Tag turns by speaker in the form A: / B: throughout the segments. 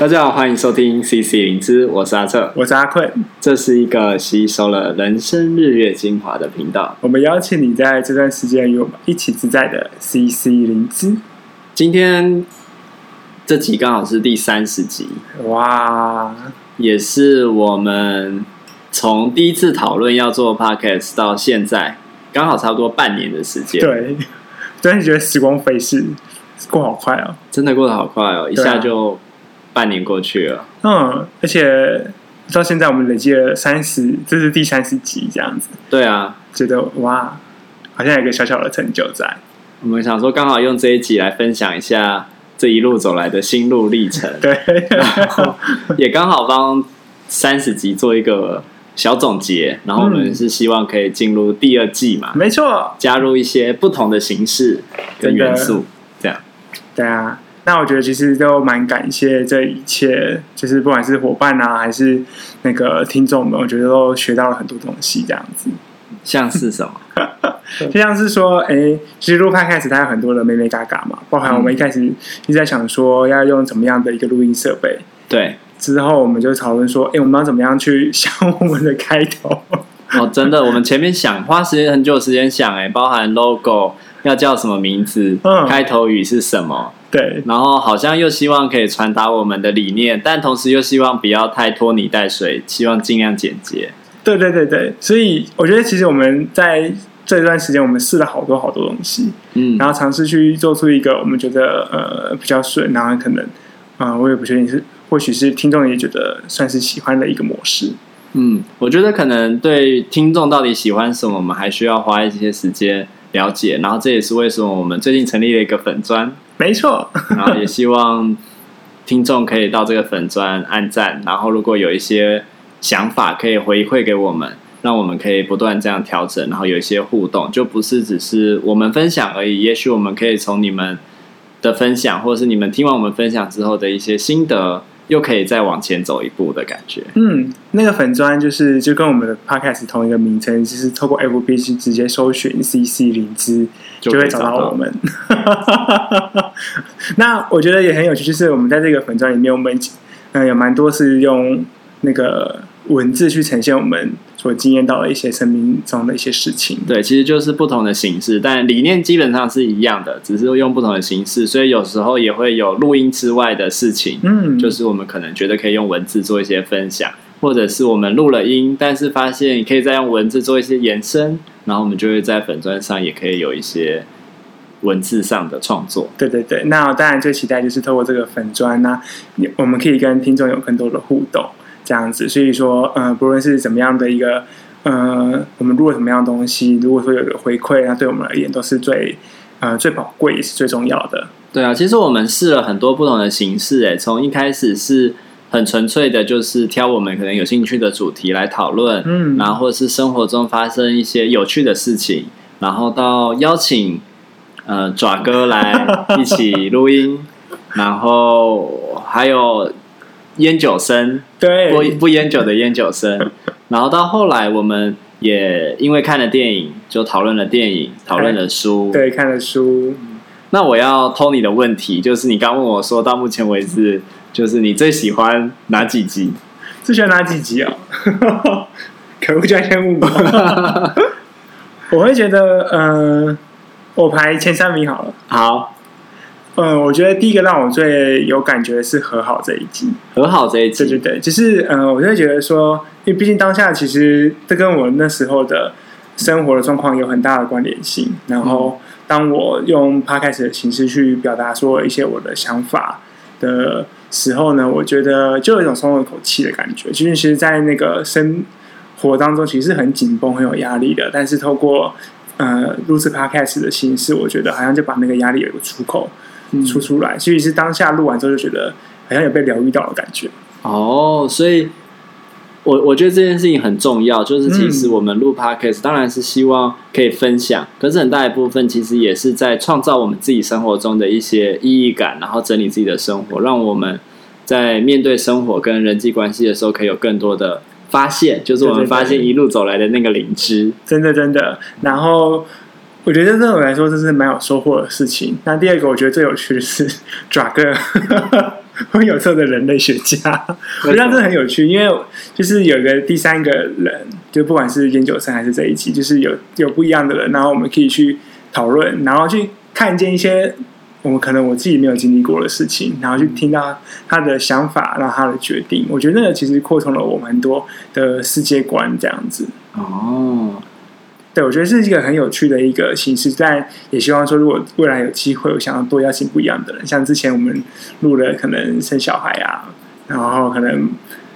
A: 大家好，欢迎收听 CC 灵芝，我是阿策，
B: 我是阿坤，
A: 这是一个吸收了人生日月精华的频道。
B: 我们邀请你在这段时间与我们一起自在的 CC 灵芝。
A: 今天这集刚好是第三十集，
B: 哇，
A: 也是我们从第一次讨论要做 Podcast 到现在，刚好差不多半年的时间。
B: 对，真的觉得时光飞逝，过好快哦，
A: 真的过得好快哦，一下就。半年过去了，
B: 嗯，而且到现在我们累积了三十，这是第三十集这样子。
A: 对啊，觉
B: 得哇，好像有一个小小的成就在。
A: 我们想说，刚好用这一集来分享一下这一路走来的心路历程。
B: 对，
A: 然后也刚好帮三十集做一个小总结。然后我们是希望可以进入第二季嘛？
B: 没错，
A: 加入一些不同的形式跟元素，这样。
B: 对啊。那我觉得其实都蛮感谢这一切，就是不管是伙伴啊，还是那个听众们，我觉得都学到了很多东西。这样子，
A: 像是什么？
B: 就像是说，哎、欸，其实录 Podcast 它有很多的眉眉嘎嘎嘛，包含我们一开始一直在想说要用怎么样的一个录音设备。
A: 对，
B: 之后我们就讨论说，哎、欸，我们要怎么样去想我们的开头？
A: 哦，真的，我们前面想花时间很久时间想、欸，哎，包含 logo 要叫什么名字，嗯，开头语是什么？
B: 对，
A: 然后好像又希望可以传达我们的理念，但同时又希望不要太拖泥带水，希望尽量简洁。
B: 对对对对，所以我觉得其实我们在这段时间，我们试了好多好多东西，嗯，然后尝试去做出一个我们觉得呃比较顺，然后可能啊、呃，我也不确定是，或许是听众也觉得算是喜欢的一个模式。
A: 嗯，我觉得可能对听众到底喜欢什么，我们还需要花一些时间了解，然后这也是为什么我们最近成立了一个粉专。
B: 没错，
A: 然后也希望听众可以到这个粉砖按赞，然后如果有一些想法可以回馈给我们，让我们可以不断这样调整，然后有一些互动，就不是只是我们分享而已。也许我们可以从你们的分享，或者是你们听完我们分享之后的一些心得。又可以再往前走一步的感觉。
B: 嗯，那个粉砖就是就跟我们的 podcast 同一个名称，就是透过 FB 去直接搜寻 CC 灵芝，就会找到我们。那我觉得也很有趣，就是我们在这个粉砖里面，我们嗯有蛮多是用那个。文字去呈现我们所经验到的一些生命中的一些事情，
A: 对，其实就是不同的形式，但理念基本上是一样的，只是用不同的形式，所以有时候也会有录音之外的事情，嗯，就是我们可能觉得可以用文字做一些分享，或者是我们录了音，但是发现你可以再用文字做一些延伸，然后我们就会在粉砖上也可以有一些文字上的创作。
B: 对对对，那当然最期待就是透过这个粉砖呢我们可以跟听众有更多的互动。这样子，所以说，呃，不论是怎么样的一个，呃，我们录了什么样的东西，如果说有个回馈，那对我们而言都是最，呃，最宝贵也是最重要的。
A: 对啊，其实我们试了很多不同的形式，诶，从一开始是很纯粹的，就是挑我们可能有兴趣的主题来讨论，嗯，然后或是生活中发生一些有趣的事情，然后到邀请，呃，爪哥来一起录音，然后还有。烟酒生，
B: 对，
A: 不不烟酒的烟酒生，然后到后来，我们也因为看了电影，就讨论了电影，讨论了书，
B: 对，看了书。
A: 那我要偷你的问题，就是你刚问我说，到目前为止，就是你最喜欢哪几集？
B: 最喜欢哪几集啊？可恶，家先问我。我会觉得，嗯、呃，我排前三名好了。
A: 好。
B: 嗯，我觉得第一个让我最有感觉的是和好这一集。
A: 和好这一集，
B: 对对对，就是嗯，我就会觉得说，因为毕竟当下其实这跟我那时候的生活的状况有很大的关联性。然后，当我用 podcast 的形式去表达说一些我的想法的时候呢，我觉得就有一种松了一口气的感觉。其实，其实，在那个生活当中，其实是很紧绷、很有压力的。但是，透过呃如此 podcast 的形式，我觉得好像就把那个压力有一个出口。出出来，所以是当下录完之后就觉得好像有被疗愈到的感觉。
A: 哦，所以我我觉得这件事情很重要，就是其实我们录 Podcast 当然是希望可以分享，可是很大一部分其实也是在创造我们自己生活中的一些意义感，然后整理自己的生活，让我们在面对生活跟人际关系的时候，可以有更多的发现，就是我们发现一路走来的那个灵芝，
B: 真的真的，然后。我觉得对我来说这是蛮有收获的事情。那第二个，我觉得最有趣的是 爪哥，会有色的人类学家，我觉得这很有趣，因为就是有一个第三个人，就不管是研究生还是这一期，就是有有不一样的人，然后我们可以去讨论，然后去看见一些我们可能我自己没有经历过的事情，然后去听到他的想法，然后他的决定，我觉得那个其实扩充了我们很多的世界观，这样子。
A: 哦。
B: 对，我觉得是一个很有趣的一个形式，但也希望说，如果未来有机会，我想要多邀请不一样的人，像之前我们录了，可能生小孩啊，然后可能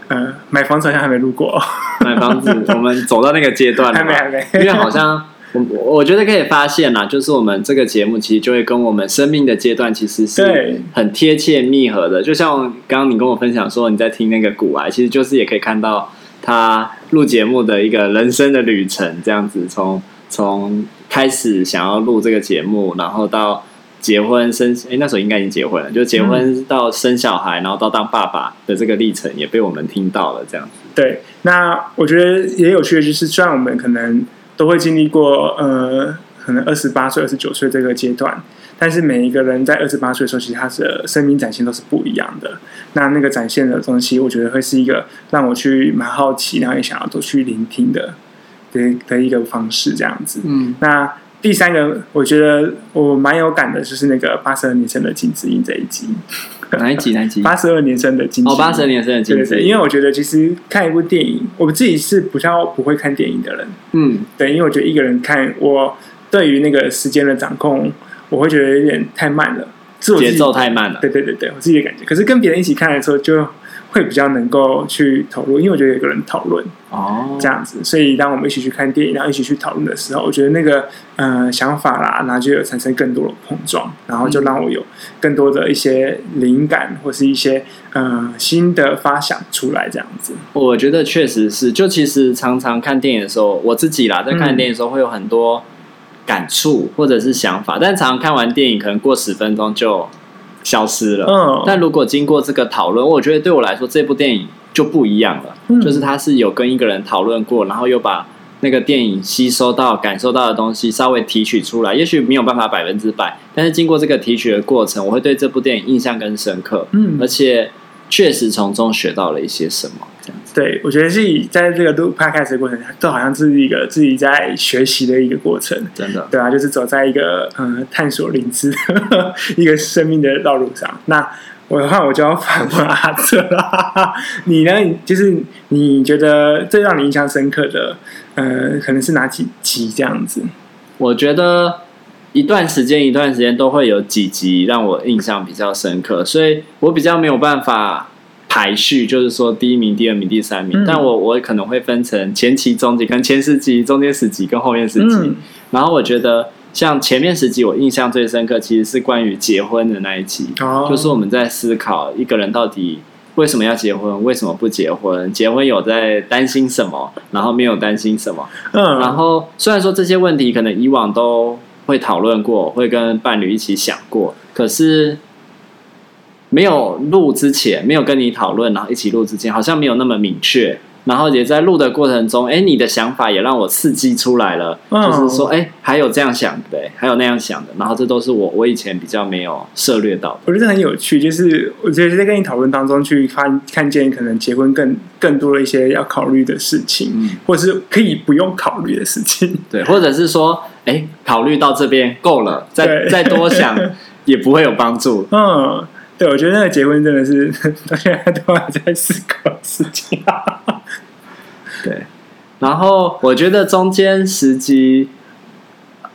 B: 呃买房子好像还没录过，
A: 买房子我们走到那个阶段了
B: 还没还没，
A: 因为好像我我觉得可以发现啦，就是我们这个节目其实就会跟我们生命的阶段其实是很贴切密合的，就像刚刚你跟我分享说你在听那个古癌，其实就是也可以看到。他录节目的一个人生的旅程，这样子从从开始想要录这个节目，然后到结婚生，哎，那时候应该已经结婚了，就结婚到生小孩，然后到当爸爸的这个历程，也被我们听到了，这样子。
B: 对，那我觉得也有趣的就是，虽然我们可能都会经历过，呃，可能二十八岁、二十九岁这个阶段。但是每一个人在二十八岁的时候，其实他的生命展现都是不一样的。那那个展现的东西，我觉得会是一个让我去蛮好奇，然后也想要多去聆听的的的一个方式，这样子。嗯。那第三个，我觉得我蛮有感的，就是那个八十二年生的金智英这一集。
A: 哪一集？哪一集？
B: 八十二年生的金。
A: 哦，八十二年生的金智英。
B: 对对对，因为我觉得其实看一部电影，我自己是比较不会看电影的人。
A: 嗯。
B: 对，因为我觉得一个人看，我对于那个时间的掌控。我会觉得有点太慢了，
A: 自我节奏太慢了。
B: 对对对对，我自己的感觉。可是跟别人一起看的时候，就会比较能够去投入，因为我觉得有个人讨论
A: 哦，
B: 这样子。所以当我们一起去看电影，然后一起去讨论的时候，我觉得那个呃想法啦，然后就有产生更多的碰撞，然后就让我有更多的一些灵感，或是一些呃新的发想出来，这样子。
A: 我觉得确实是，就其实常常看电影的时候，我自己啦，在看电影的时候会有很多。感触或者是想法，但常常看完电影，可能过十分钟就消失了。嗯，但如果经过这个讨论，我觉得对我来说，这部电影就不一样了。嗯，就是他是有跟一个人讨论过，然后又把那个电影吸收到、感受到的东西稍微提取出来。也许没有办法百分之百，但是经过这个提取的过程，我会对这部电影印象更深刻。嗯，而且确实从中学到了一些什么。
B: 对，我觉得自己在这个录 podcast 的过程，都好像是一个自己在学习的一个过程，
A: 真的，
B: 对啊，就是走在一个嗯探索灵知的 一个生命的道路上。那我的话，我就要反问阿哲了，你呢？就是你觉得最让你印象深刻的，呃，可能是哪几集这样子？
A: 我觉得一段时间一段时间都会有几集让我印象比较深刻，所以我比较没有办法。排序就是说第一名、第二名、第三名，嗯、但我我可能会分成前期、中期，可能前十集、中间十集跟后面十集。嗯、然后我觉得像前面十集，我印象最深刻，其实是关于结婚的那一集，哦、就是我们在思考一个人到底为什么要结婚，为什么不结婚，结婚有在担心什么，然后没有担心什么。嗯，然后虽然说这些问题可能以往都会讨论过，会跟伴侣一起想过，可是。没有录之前，没有跟你讨论，然后一起录之前，好像没有那么明确。然后也在录的过程中，哎，你的想法也让我刺激出来了，嗯、就是说，哎，还有这样想的，还有那样想的。然后这都是我我以前比较没有涉略到的。
B: 我觉得很有趣，就是我觉得在跟你讨论当中去看 看见可能结婚更更多的一些要考虑的事情，嗯、或者是可以不用考虑的事情，
A: 对，或者是说，哎，考虑到这边够了，再再多想 也不会有帮助，
B: 嗯。对，我觉得那个结婚真的是到现在都还在思考事情。
A: 对，然后我觉得中间十集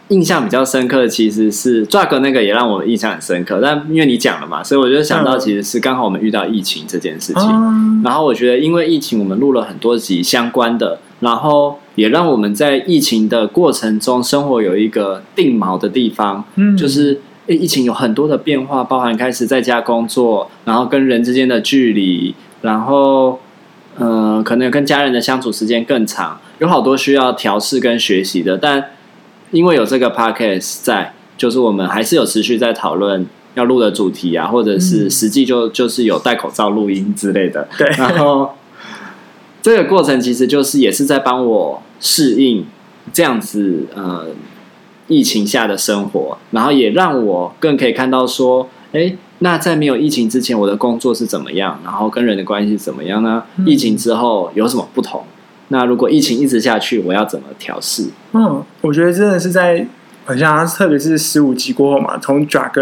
A: 印象比较深刻的其实是 drug 那个也让我印象很深刻，但因为你讲了嘛，所以我就想到其实是刚好我们遇到疫情这件事情。嗯、然后我觉得因为疫情，我们录了很多集相关的，然后也让我们在疫情的过程中生活有一个定锚的地方，嗯，就是。疫情有很多的变化，包含开始在家工作，然后跟人之间的距离，然后，呃，可能跟家人的相处时间更长，有好多需要调试跟学习的。但因为有这个 podcast 在，就是我们还是有持续在讨论要录的主题啊，或者是实际就就是有戴口罩录音之类的。
B: 对，
A: 然后这个过程其实就是也是在帮我适应这样子，呃。疫情下的生活，然后也让我更可以看到说，哎，那在没有疫情之前，我的工作是怎么样？然后跟人的关系怎么样呢？疫情之后有什么不同？那如果疫情一直下去，我要怎么调试？
B: 嗯，我觉得真的是在好像特别是十五集过后嘛，从爪哥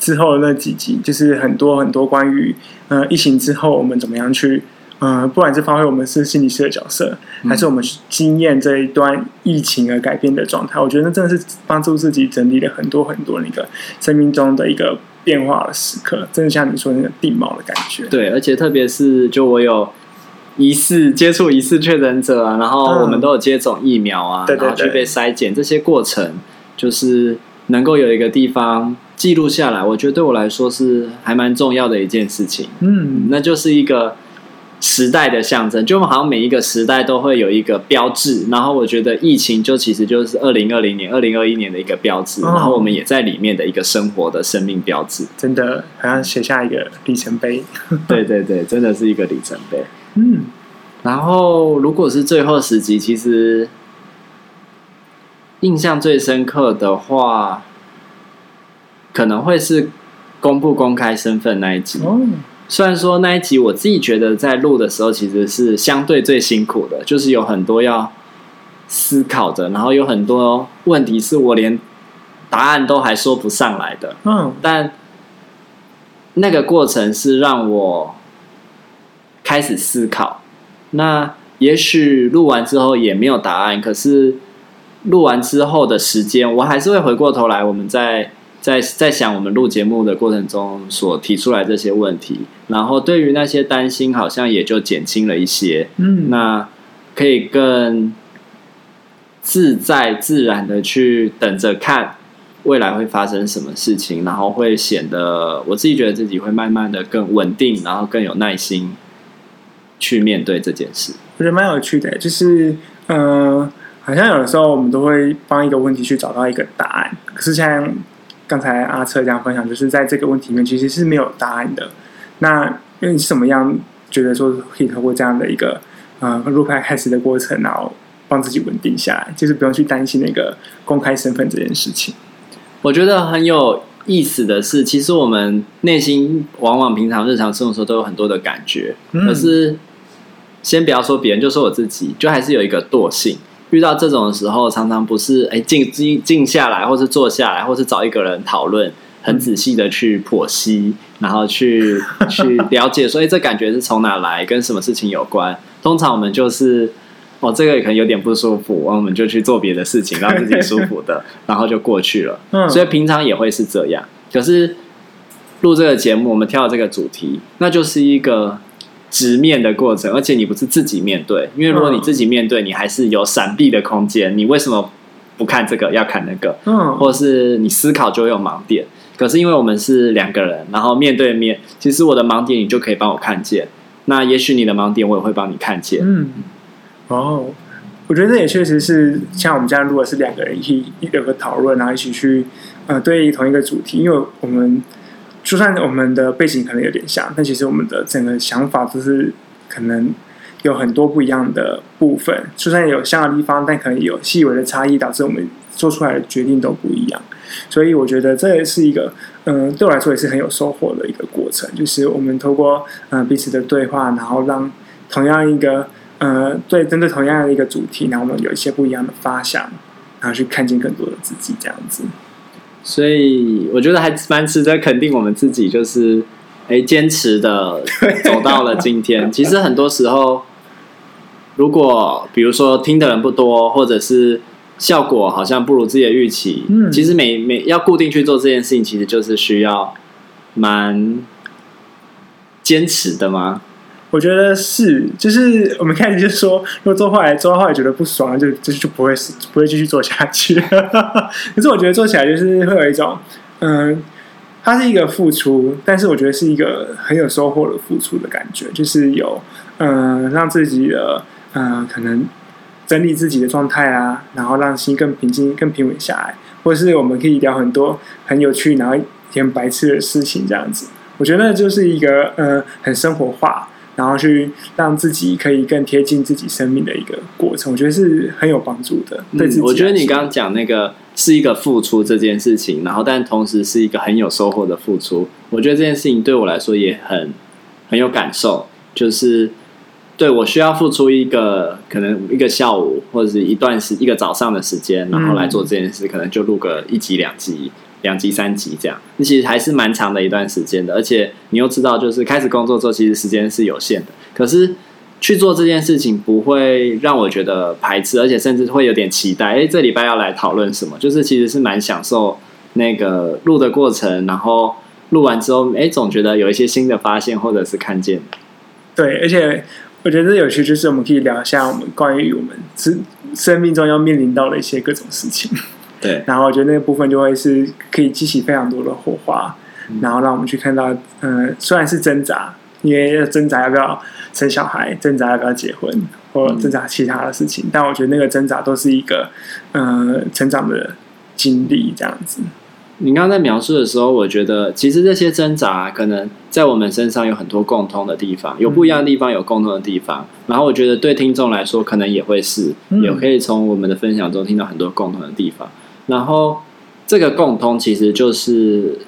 B: 之后的那几集，就是很多很多关于呃疫情之后我们怎么样去。嗯、呃，不管是发挥我们是心理师的角色，还是我们经验这一段疫情而改变的状态，我觉得那真的是帮助自己整理了很多很多那个生命中的一个变化的时刻，真的像你说那个地貌的感觉。
A: 对，而且特别是就我有疑似接触疑似确诊者啊，然后我们都有接种疫苗啊，嗯、然后去被筛检，这些过程就是能够有一个地方记录下来，我觉得对我来说是还蛮重要的一件事情。嗯，那就是一个。时代的象征，就好像每一个时代都会有一个标志，然后我觉得疫情就其实就是二零二零年、二零二一年的一个标志，哦，然后我们也在里面的一个生活的生命标志，
B: 真的好像写下一个里程碑。
A: 对对对，真的是一个里程碑。嗯，然后如果是最后十集，其实印象最深刻的话，可能会是公布公开身份那一集。哦虽然说那一集我自己觉得在录的时候其实是相对最辛苦的，就是有很多要思考的，然后有很多问题是我连答案都还说不上来的。嗯，但那个过程是让我开始思考。那也许录完之后也没有答案，可是录完之后的时间，我还是会回过头来，我们再。在在想我们录节目的过程中所提出来这些问题，然后对于那些担心，好像也就减轻了一些。嗯，那可以更自在自然的去等着看未来会发生什么事情，然后会显得我自己觉得自己会慢慢的更稳定，然后更有耐心去面对这件事。
B: 我觉得蛮有趣的，就是呃，好像有的时候我们都会帮一个问题去找到一个答案，可是像。刚才阿车这样分享，就是在这个问题里面其实是没有答案的。那因为你是怎么样觉得说可以透过这样的一个呃录拍开始的过程，然后帮自己稳定下来，就是不用去担心那个公开身份这件事情？
A: 我觉得很有意思的是，其实我们内心往往平常日常生活中都有很多的感觉，嗯、可是先不要说别人，就说我自己，就还是有一个惰性。遇到这种时候，常常不是哎静静静下来，或是坐下来，或是找一个人讨论，很仔细的去剖析，然后去去了解，所以这感觉是从哪来，跟什么事情有关。通常我们就是哦这个可能有点不舒服，我们就去做别的事情，让自己舒服的，然后就过去了。嗯所以平常也会是这样。可是录这个节目，我们挑的这个主题，那就是一个。直面的过程，而且你不是自己面对，因为如果你自己面对，你还是有闪避的空间。你为什么不看这个，要看那个？嗯，或是你思考就会有盲点。可是因为我们是两个人，然后面对面，其实我的盲点你就可以帮我看见。那也许你的盲点我也会帮你看见。嗯，
B: 哦，我觉得这也确实是像我们这样如果是两个人一起有个讨论，然后一起去呃对同一个主题，因为我们。就算我们的背景可能有点像，但其实我们的整个想法都是可能有很多不一样的部分。就算有像的地方，但可能有细微的差异，导致我们做出来的决定都不一样。所以我觉得这也是一个，嗯、对我来说也是很有收获的一个过程。就是我们透过嗯、彼此的对话，然后让同样一个呃对针对同样的一个主题，然后我们有一些不一样的发想，然后去看见更多的自己，这样子。
A: 所以我觉得还蛮值得肯定我们自己，就是哎，坚持的 走到了今天。其实很多时候，如果比如说听的人不多，或者是效果好像不如自己的预期，嗯，其实每每要固定去做这件事情，其实就是需要蛮坚持的吗？
B: 我觉得是，就是我们开始就说，如果做坏来做坏觉得不爽，就就就不会不会继续做下去。可是我觉得做起来就是会有一种，嗯，它是一个付出，但是我觉得是一个很有收获的付出的感觉，就是有嗯让自己的嗯可能整理自己的状态啊，然后让心更平静、更平稳下来，或是我们可以聊很多很有趣、然后很白痴的事情，这样子。我觉得就是一个嗯很生活化。然后去让自己可以更贴近自己生命的一个过程，我觉得是很有帮助的。对自己、
A: 嗯，我觉得你刚刚讲那个是一个付出这件事情，然后但同时是一个很有收获的付出。我觉得这件事情对我来说也很很有感受，就是。对，我需要付出一个可能一个下午或者是一段时一个早上的时间，然后来做这件事，嗯、可能就录个一集两集两集三集这样。那其实还是蛮长的一段时间的，而且你又知道，就是开始工作之后，其实时间是有限的。可是去做这件事情不会让我觉得排斥，而且甚至会有点期待。哎，这礼拜要来讨论什么？就是其实是蛮享受那个录的过程，然后录完之后，哎，总觉得有一些新的发现或者是看见。
B: 对，而且。我觉得有趣，就是我们可以聊一下我们关于我们生生命中要面临到的一些各种事情。
A: 对，
B: 然后我觉得那个部分就会是可以激起非常多的火花，嗯、然后让我们去看到，嗯、呃，虽然是挣扎，因为要挣扎要不要生小孩，挣扎要不要结婚，或挣扎其他的事情，嗯、但我觉得那个挣扎都是一个，呃，成长的经历，这样子。
A: 你刚刚在描述的时候，我觉得其实这些挣扎可能在我们身上有很多共通的地方，有不一样的地方，有共通的地方。然后我觉得对听众来说，可能也会是，也可以从我们的分享中听到很多共同的地方。然后这个共通其实就是，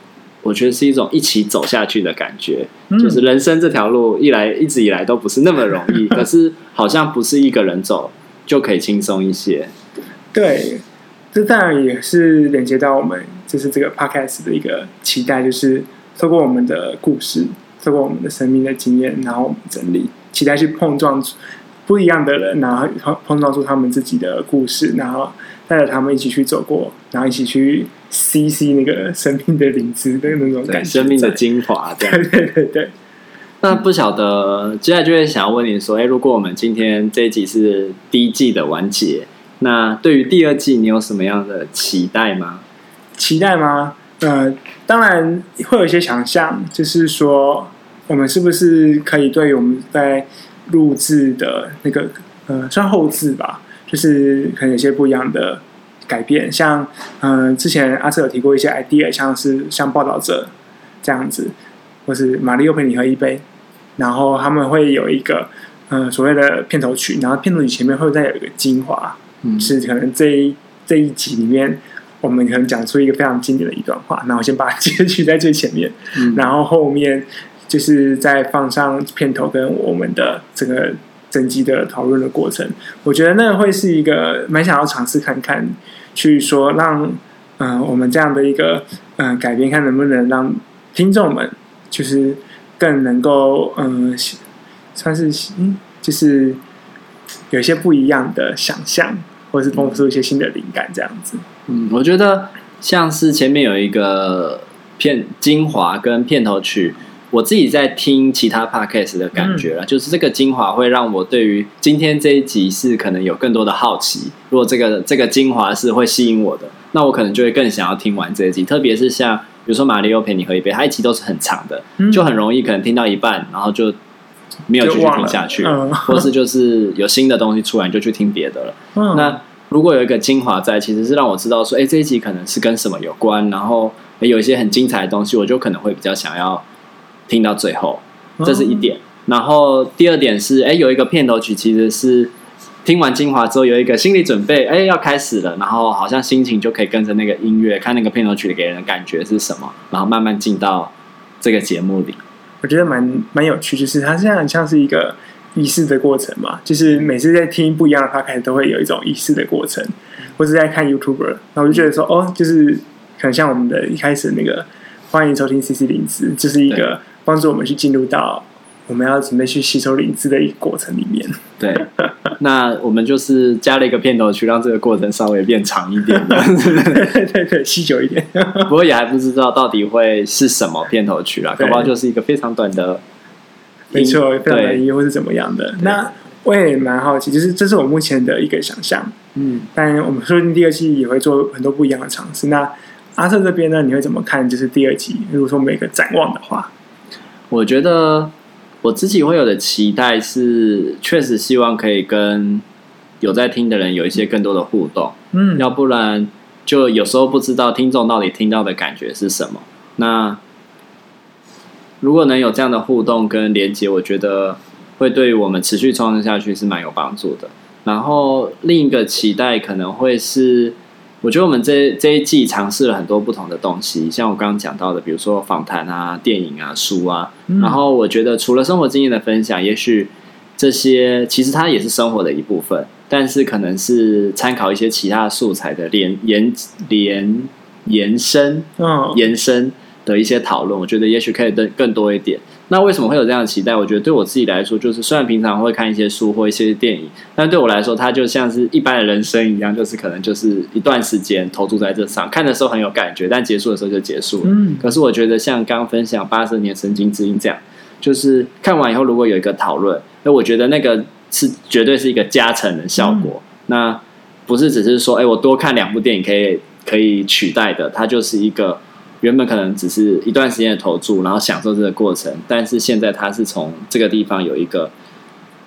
A: 我觉得是一种一起走下去的感觉。就是人生这条路一来一直以来都不是那么容易，可是好像不是一个人走就可以轻松一些。
B: 对。这当然也是连接到我们，就是这个 podcast 的一个期待，就是透过我们的故事，透过我们的生命的经验，然后我们整理，期待去碰撞不一样的人，然后碰碰撞出他们自己的故事，然后带着他们一起去走过，然后一起去吸吸那个生命的灵芝的那种感觉，
A: 生命的精华。对
B: 对对对。
A: 那不晓得接下来就会想要问你说，哎，如果我们今天这一集是第一季的完结。那对于第二季，你有什么样的期待吗？
B: 期待吗？呃，当然会有一些想象，就是说，我们是不是可以对于我们在录制的那个呃，算后置吧，就是可能有些不一样的改变。像嗯、呃，之前阿瑟有提过一些 idea，像是像报道者这样子，或是玛丽又陪你喝一杯，然后他们会有一个呃所谓的片头曲，然后片头曲前面会再有一个精华。嗯，是可能这一这一集里面，我们可能讲出一个非常经典的一段话，那我先把它截取在最前面，嗯，然后后面就是再放上片头跟我们的这个整集的讨论的过程。我觉得那会是一个蛮想要尝试看看，去说让嗯、我们这样的一个嗯、改变，看能不能让听众们就是更能够嗯、算是嗯就是有些不一样的想象。或是丰富出一些新的灵感，这样子。
A: 嗯，我觉得像是前面有一个片精华跟片头曲，我自己在听其他 podcast 的感觉了，嗯、就是这个精华会让我对于今天这一集是可能有更多的好奇。如果这个这个精华是会吸引我的，那我可能就会更想要听完这一集。特别是像比如说玛丽欧陪你喝一杯，它一集都是很长的，嗯、就很容易可能听到一半，然后就。没有继续听下去，嗯、或是就是有新的东西出来，你就去听别的了。嗯、那如果有一个精华在，其实是让我知道说，哎，这一集可能是跟什么有关，然后有一些很精彩的东西，我就可能会比较想要听到最后。这是一点。嗯、然后第二点是，哎，有一个片头曲，其实是听完精华之后有一个心理准备，哎，要开始了，然后好像心情就可以跟着那个音乐，看那个片头曲给人的感觉是什么，然后慢慢进到这个节目里。
B: 我觉得蛮蛮有趣，就是它现在很像是一个仪式的过程嘛，就是每次在听不一样的 podcast 都会有一种仪式的过程，我是在看 YouTuber，然后我就觉得说，哦，就是很像我们的一开始那个欢迎收听 CC 零四，就是一个帮助我们去进入到。我们要准备去吸收灵芝的一个过程里面，
A: 对，那我们就是加了一个片头曲，让这个过程稍微变长一点，
B: 对对对，吸久一点。
A: 不过也还不知道到底会是什么片头曲啦，对搞不好就是一个非常短的，
B: 没错，非常短音或是怎么样的。那我也蛮好奇，就是这是我目前的一个想象，嗯，但我们说不定第二季也会做很多不一样的尝试。那阿瑟这边呢，你会怎么看？就是第二季，如果说每个展望的话，
A: 我觉得。我自己会有的期待是，确实希望可以跟有在听的人有一些更多的互动，嗯，要不然就有时候不知道听众到底听到的感觉是什么。那如果能有这样的互动跟连接，我觉得会对于我们持续创作下去是蛮有帮助的。然后另一个期待可能会是，我觉得我们这这一季尝试了很多不同的东西，像我刚刚讲到的，比如说访谈啊、电影啊、书啊。嗯、然后我觉得除了生活经验的分享，也许这些其实它也是生活的一部分，但是可能是参考一些其他素材的连延连延伸，嗯，延伸的一些讨论，我觉得也许可以更更多一点。那为什么会有这样的期待？我觉得对我自己来说，就是虽然平常会看一些书或一些电影，但对我来说，它就像是一般的人生一样，就是可能就是一段时间投注在这上，看的时候很有感觉，但结束的时候就结束了。嗯。可是我觉得像刚刚分享八十年神经之音这样，就是看完以后如果有一个讨论，那我觉得那个是绝对是一个加成的效果。嗯。那不是只是说，哎，我多看两部电影可以可以取代的，它就是一个。原本可能只是一段时间的投注，然后享受这个过程，但是现在它是从这个地方有一个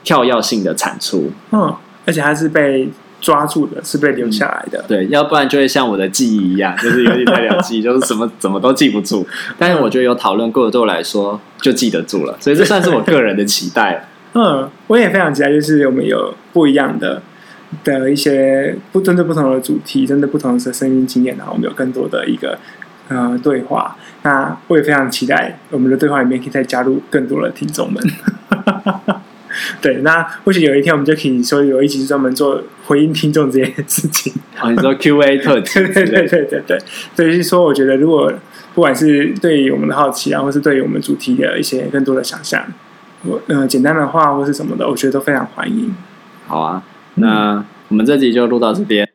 A: 跳跃性的产出，
B: 嗯，而且它是被抓住的，是被留下来的，
A: 嗯、对，要不然就会像我的记忆一样，就是有点太了记忆，就是什么怎么都记不住。但是我觉得有讨论过的，对我来说就记得住了，所以这算是我个人的期待。
B: 嗯，我也非常期待，就是我们有不一样的的一些不针对不同的主题，针对不同的生命经验，然后我们有更多的一个。呃，对话，那我也非常期待我们的对话里面可以再加入更多的听众们。对，那或许有一天我们就可以说有一集是专门做回应听众这件事情。
A: 啊，你说 Q&A 特辑？
B: 对对对对对对，所以是说，我觉得如果不管是对于我们的好奇啊，或是对于我们主题的一些更多的想象，我呃简单的话或是什么的，我觉得都非常欢迎。
A: 好啊，那我们这集就录到这边。